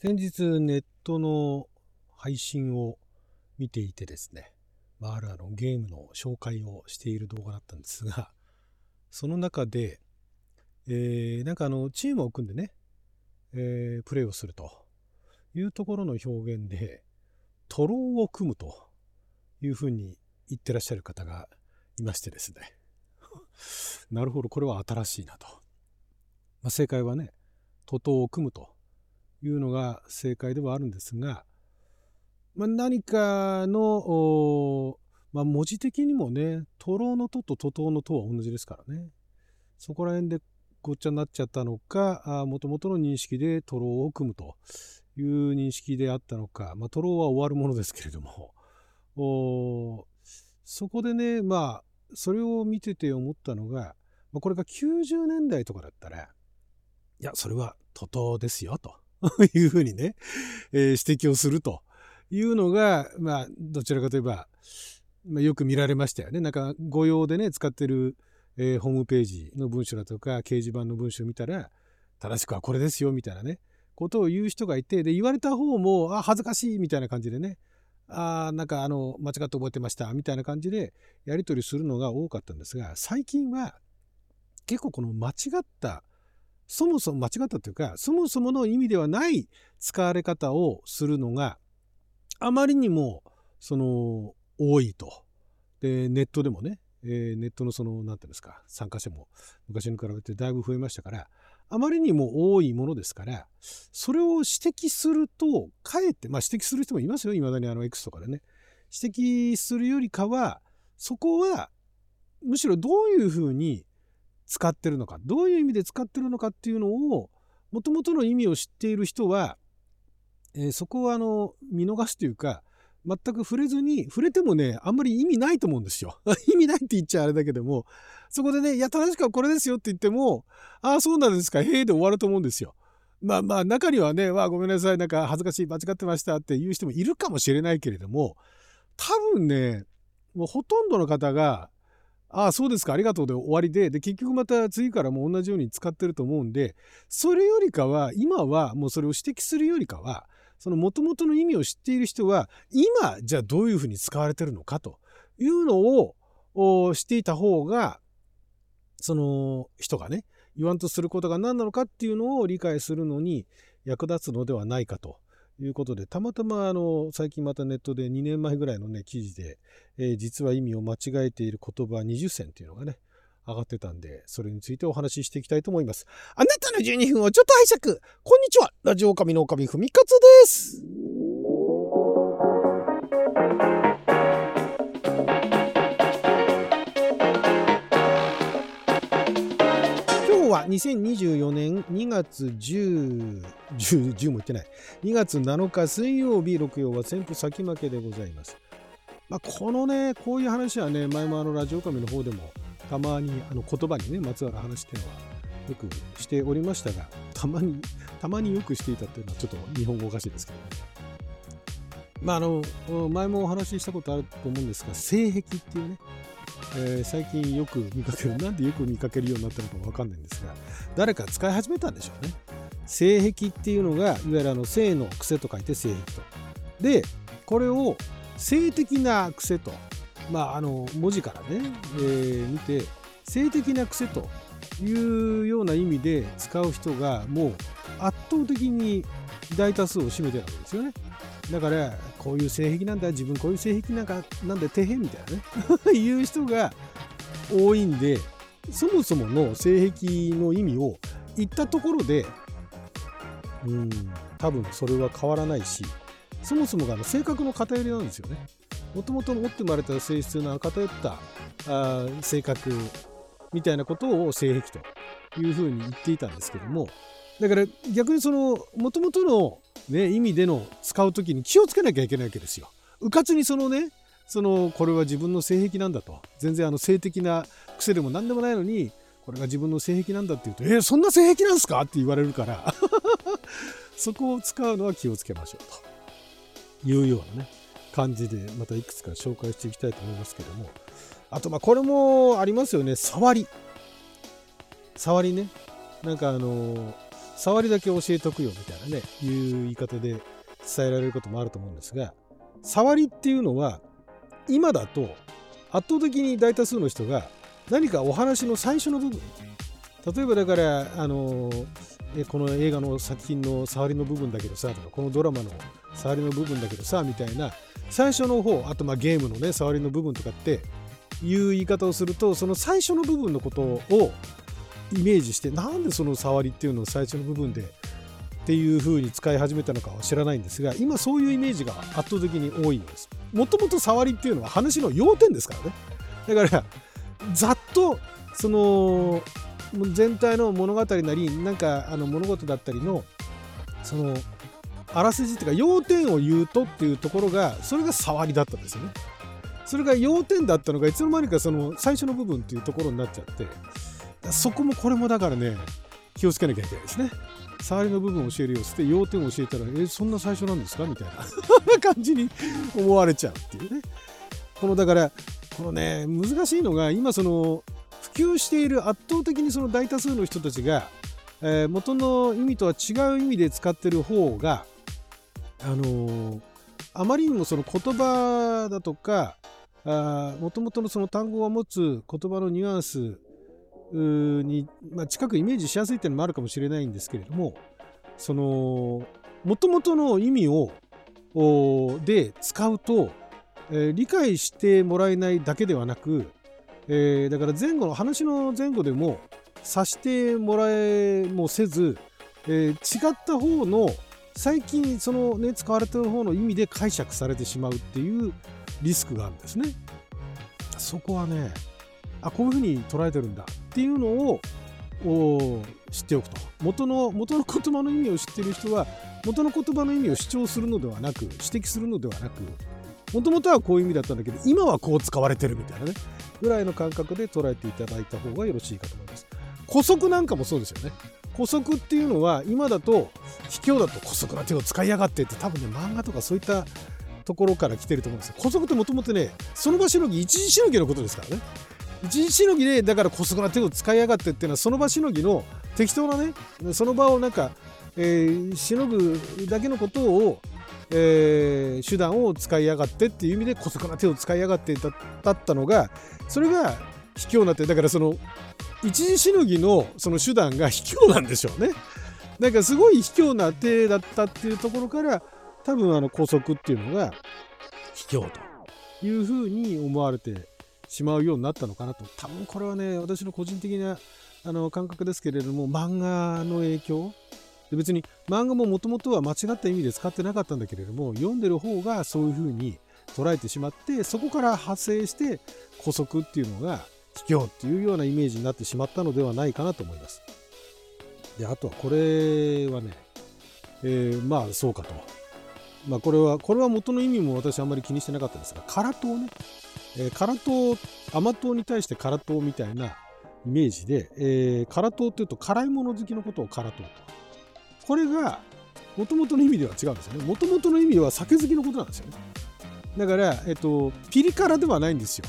先日ネットの配信を見ていてですね、まあ、あるあのゲームの紹介をしている動画だったんですが、その中で、えー、なんかあのチームを組んでね、えー、プレイをするというところの表現で、トローを組むというふうに言ってらっしゃる方がいましてですね。なるほど、これは新しいなと。まあ、正解はね、徒党を組むというのが正解ではあるんですが、まあ、何かの、まあ、文字的にもね、徒労の「と」と徒党の「と」は同じですからね。そこら辺でごっちゃになっちゃったのか、もともとの認識で徒労を組むという認識であったのか、まあ、徒労は終わるものですけれども、そこでね、まあ、それを見てて思ったのが、まあ、これが90年代とかだったら、いや、それは徒党ですよ、と。いうふうにね、えー、指摘をするというのが、まあ、どちらかといえば、まあ、よく見られましたよね。なんか、御用でね、使ってる、えー、ホームページの文章だとか、掲示板の文章を見たら、正しくはこれですよ、みたいなね、ことを言う人がいて、で、言われた方も、あ、恥ずかしい、みたいな感じでね、あなんかあの間違って覚えてましたみたいな感じでやり取りするのが多かったんですが最近は結構この間違ったそもそも間違ったというかそもそもの意味ではない使われ方をするのがあまりにもその多いと。でネットでもね、えー、ネットのその何て言うんですか参加者も昔に比べてだいぶ増えましたからあまりにも多いものですからそれを指摘するとかえってまあ指摘する人もいますよいまだにあの X とかでね指摘するよりかはそこはむしろどういうふうに使ってるのかどういう意味で使ってるのかっていうのをもともとの意味を知っている人は、えー、そこはあの見逃すというか全く触れずに触れてもねあんまり意味ないと思うんですよ。意味ないって言っちゃあれだけどもそこでね「いや正しくはこれですよ」って言っても「ああそうなんですかへえ」で終わると思うんですよ。まあまあ中にはね「わあごめんなさいなんか恥ずかしい間違ってました」っていう人もいるかもしれないけれども多分ねもうほとんどの方がああ、そうですか、ありがとうで終わりで、で、結局また次からも同じように使ってると思うんで、それよりかは、今はもうそれを指摘するよりかは、その元々の意味を知っている人は、今、じゃあどういうふうに使われてるのかというのをしていた方が、その人がね、言わんとすることが何なのかっていうのを理解するのに役立つのではないかと。いうことで、たまたまあの最近またネットで2年前ぐらいのね、記事で、えー、実は意味を間違えている言葉20選というのがね、上がってたんで、それについてお話ししていきたいと思います。あなたの12分をちょっと拝借。こんにちは。ラジオ神の神ふみかつです。は2024年2月10、10, 10も言ってない。2月7日水曜日、6曜は旋風先負けでございます。まあ、このね、こういう話はね、前もあのラジオカメの方でもたまにあの言葉にね、まつわる話っていうのはよくしておりましたが、たまに、たまによくしていたっていうのはちょっと日本語おかしいですけどね。まあ、あの、前もお話ししたことあると思うんですが、性癖っていうね、えー、最近よく見かける なんでよく見かけるようになったのか分かんないんですが誰か使い始めたんでしょうね性癖っていうのがいわゆるあの性の癖と書いて性癖とでこれを性的な癖とまああの文字からね、えー、見て性的な癖というような意味で使う人がもう圧倒的に大多数を占めてるわけですよね。だからこういう性癖なんだ自分こういう性癖なんかなんで底辺みたいなね いう人が多いんでそもそもの性癖の意味を言ったところでうん多分それは変わらないしそもそもがの性格の偏りなんですよね。もともと持って生まれた性質の偏ったあ性格みたいなことを性癖というふうに言っていたんですけどもだから逆にそのもともとの、ね、意味での使う時に気をつけなきゃいけないわけですよ。うかつにそのねそのこれは自分の性癖なんだと。全然あの性的な癖でも何でもないのにこれが自分の性癖なんだって言うと「えー、そんな性癖なんすか?」って言われるから。そこを使うのは気をつけましょうと。いうようなね感じでまたいくつか紹介していきたいと思いますけども。あとまあこれもありますよね。触り。触りね。なんかあの触りだけ教えとくよみたいなね、いう言い方で伝えられることもあると思うんですが、触りっていうのは、今だと圧倒的に大多数の人が何かお話の最初の部分、例えばだから、あのこの映画の作品の触りの部分だけどさとかこのドラマの触りの部分だけどさみたいな最初の方あとまあゲームのね触りの部分とかっていう言い方をするとその最初の部分のことをイメージしてなんでその触りっていうのを最初の部分でっていう風に使い始めたのかは知らないんですが今そういうイメージが圧倒的に多いんです。もともと触りっていうのは話の要点ですからね。だからざっとその全体の物語なりなんかあの物事だったりのそのあらすじっていうか要点を言うとっていうところがそれが触りだったんですよね。それが要点だったのがいつの間にかその最初の部分っていうところになっちゃってそこもこれもだからね気をつけなきゃいけないですね。触りの部分を教えるよって要点を教えたらえそんな最初なんですか？みたいな。感じに思われちゃうっていうね。このだからこのね難しいのが今その普及している圧倒的にその大多数の人たちが、えー、元の意味とは違う意味で使ってる方があのー、あまりにもその言葉だとかもともとのその単語が持つ言葉のニュアンスに、まあ、近くイメージしやすいっていうのもあるかもしれないんですけれどもそのもともとの意味をで使うと、えー、理解してもらえないだけではなく、えー、だから前後の話の前後でも察してもらえもせず、えー、違った方の最近そのね使われてる方の意味で解釈されてしまうっていうリスクがあるんですね。そこはねあこういうふうに捉えてるんだっていうのを知っておくと。元の元の言葉の意味を知ってる人は元の言葉の意味を主張するのではなく指摘するのではなくもともとはこういう意味だったんだけど今はこう使われてるみたいなねぐらいの感覚で捉えていただいた方がよろしいかと思います。古速なんかもそうですよね。古速っていうのは今だと卑怯だと古速な手を使いやがってって多分ね漫画とかそういったところから来てると思うんですよ。古速ってもともとねその場しのぎ一時しのぎのことですからね。一日しのぎでだから姑息な手を使いやがってっていうのはその場しのぎの適当なねその場をなんか、えー、しのぐだけのことを、えー、手段を使いやがってっていう意味で姑息な手を使いやがってだったのがそれが卑怯な手だからその一時しのぎのその手段が卑怯なんでしょうね。なんかすごい卑怯な手だったっていうところから多分あの姑息っていうのが卑怯というふうに思われてしまうようになったのかなと多分これはね私の個人的なあの感覚ですけれども漫画の影響で別に漫画ももともとは間違った意味で使ってなかったんだけれども読んでる方がそういうふうに捉えてしまってそこから派生して古速っていうのが卑怯っていうようなイメージになってしまったのではないかなと思います。であとはこれはね、えー、まあそうかと。まあこれはこれは元の意味も私あんまり気にしてなかったんですが唐党ねえー、辛党甘党に対して辛党みたいなイメージで、えー、辛党っていうと辛いもの好きのことを辛党と。これがもともとの意味では違うんですよね。もともとの意味は酒好きのことなんですよね。だから、えっと、ピリ辛ではないんですよ。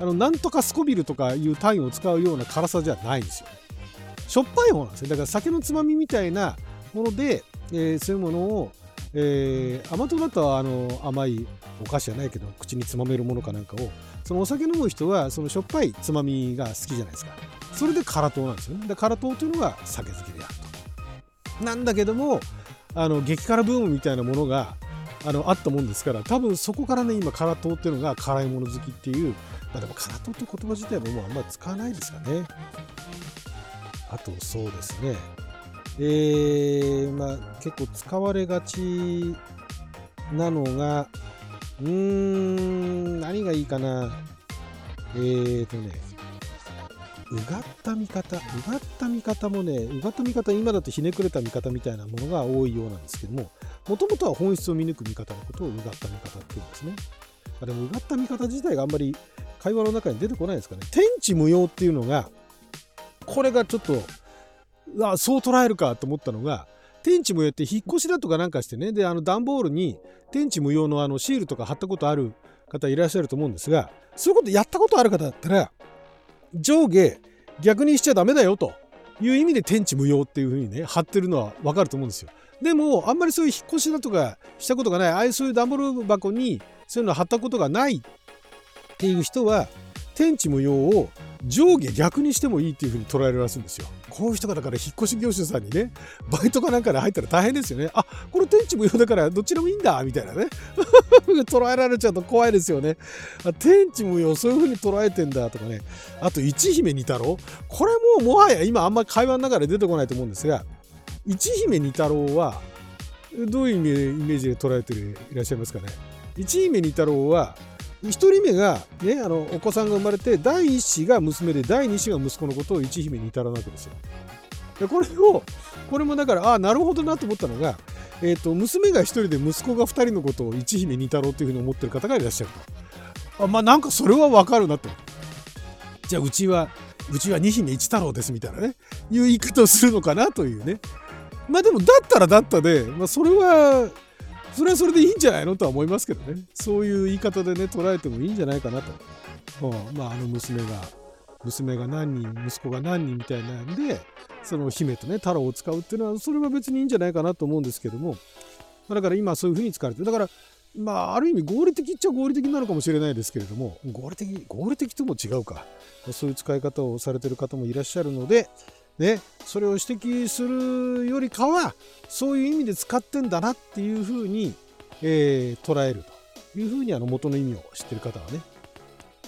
あのなんとかスコビルとかいう単位を使うような辛さじゃないんですよ。しょっぱい方なんですよ。だから酒のつまみみたいなもので、えー、そういうものをえー、甘党だとあの甘いお菓子じゃないけど口につまめるものかなんかをそのお酒飲む人はそのしょっぱいつまみが好きじゃないですか。それで辛党なんですよね。で辛党というのが酒好きであると。なんだけどもあの激辛ブームみたいなものがあのあったもんですから多分そこからね今辛党っていうのが辛いもの好きっていうまあでも辛党って言葉自体ももうあんまり使わないですかね。あとそうですね。えー、まあ、結構使われがちなのが、うーん、何がいいかな。えーとね、うがった見方、うがった見方もね、うがった見方、今だとひねくれた見方みたいなものが多いようなんですけども、もともとは本質を見抜く見方のことをうがった見方っていうんですね。でも、うがった見方自体があんまり会話の中に出てこないですかね。天地無用っていうのが、これがちょっとあそう捉えるかと思ったのが天地無用って引っ越しだとかなんかしてねであの段ボールに天地無用のあのシールとか貼ったことある方いらっしゃると思うんですがそういうことやったことある方だったら上下逆にしちゃダメだよという意味で天地無用っていうふうにね貼ってるのは分かると思うんですよ。でもあんまりそういう引っ越しだとかしたことがないああいうそういう段ボール箱にそういうの貼ったことがないっていう人は天地無用を上下逆にしてもいいっていうふうに捉えるらしいんですよ。こういう人がだから引っ越し業者さんにね、バイトかなんかで入ったら大変ですよね。あ、これ天地無用だからどっちでもいいんだみたいなね。捉えられちゃうと怖いですよね。天地無用そういうふうに捉えてんだとかね。あと、一姫二太郎。これももはや今あんま会話の中で出てこないと思うんですが、一姫二太郎はどういうイメージで捉えていらっしゃいますかね。一姫二太郎は1人目が、ね、あのお子さんが生まれて第1子が娘で第2子が息子のことを一姫に至らなわけですよ。でこれをこれもだからああなるほどなと思ったのが、えーと、娘が1人で息子が2人のことを一姫二太郎というふうに思ってる方がいらっしゃると。あまあなんかそれはわかるなと。じゃあうちはうちは二姫一太郎ですみたいなねいう言い方をするのかなというね。まあでもだったらだったで、まあ、それはそれはそれでいいんじゃないのとは思いますけどね。そういう言い方でね捉えてもいいんじゃないかなと、うん、まああの娘が娘が何人息子が何人みたいなんでその姫とね太郎を使うっていうのはそれは別にいいんじゃないかなと思うんですけども。だから今そういうふうに使われてるだからまあある意味合理的っちゃ合理的なのかもしれないですけれども合理的合理的とも違うか。そういう使い方をされてる方もいらっしゃるのでね、それを指摘するよりかはそういう意味で使ってんだなっていうふうに、えー、捉えるというふうにあの元の意味を知ってる方はね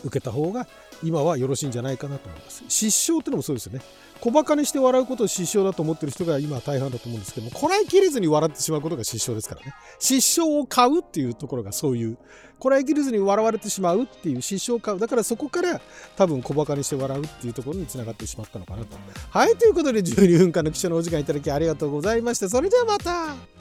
受けた方が今はよろしいんじゃないかなと思います。失笑ってのもそうですよね。小馬鹿にして笑うことを失笑だと思ってる人が今大半だと思うんですけども、こらえきれずに笑ってしまうことが失笑ですからね。失笑を買うっていうところがそういう、こらえきれずに笑われてしまうっていう失笑を買う。だからそこから多分小馬鹿にして笑うっていうところにつながってしまったのかなと。はい、ということで12分間の記者のお時間いただきありがとうございました。それではまた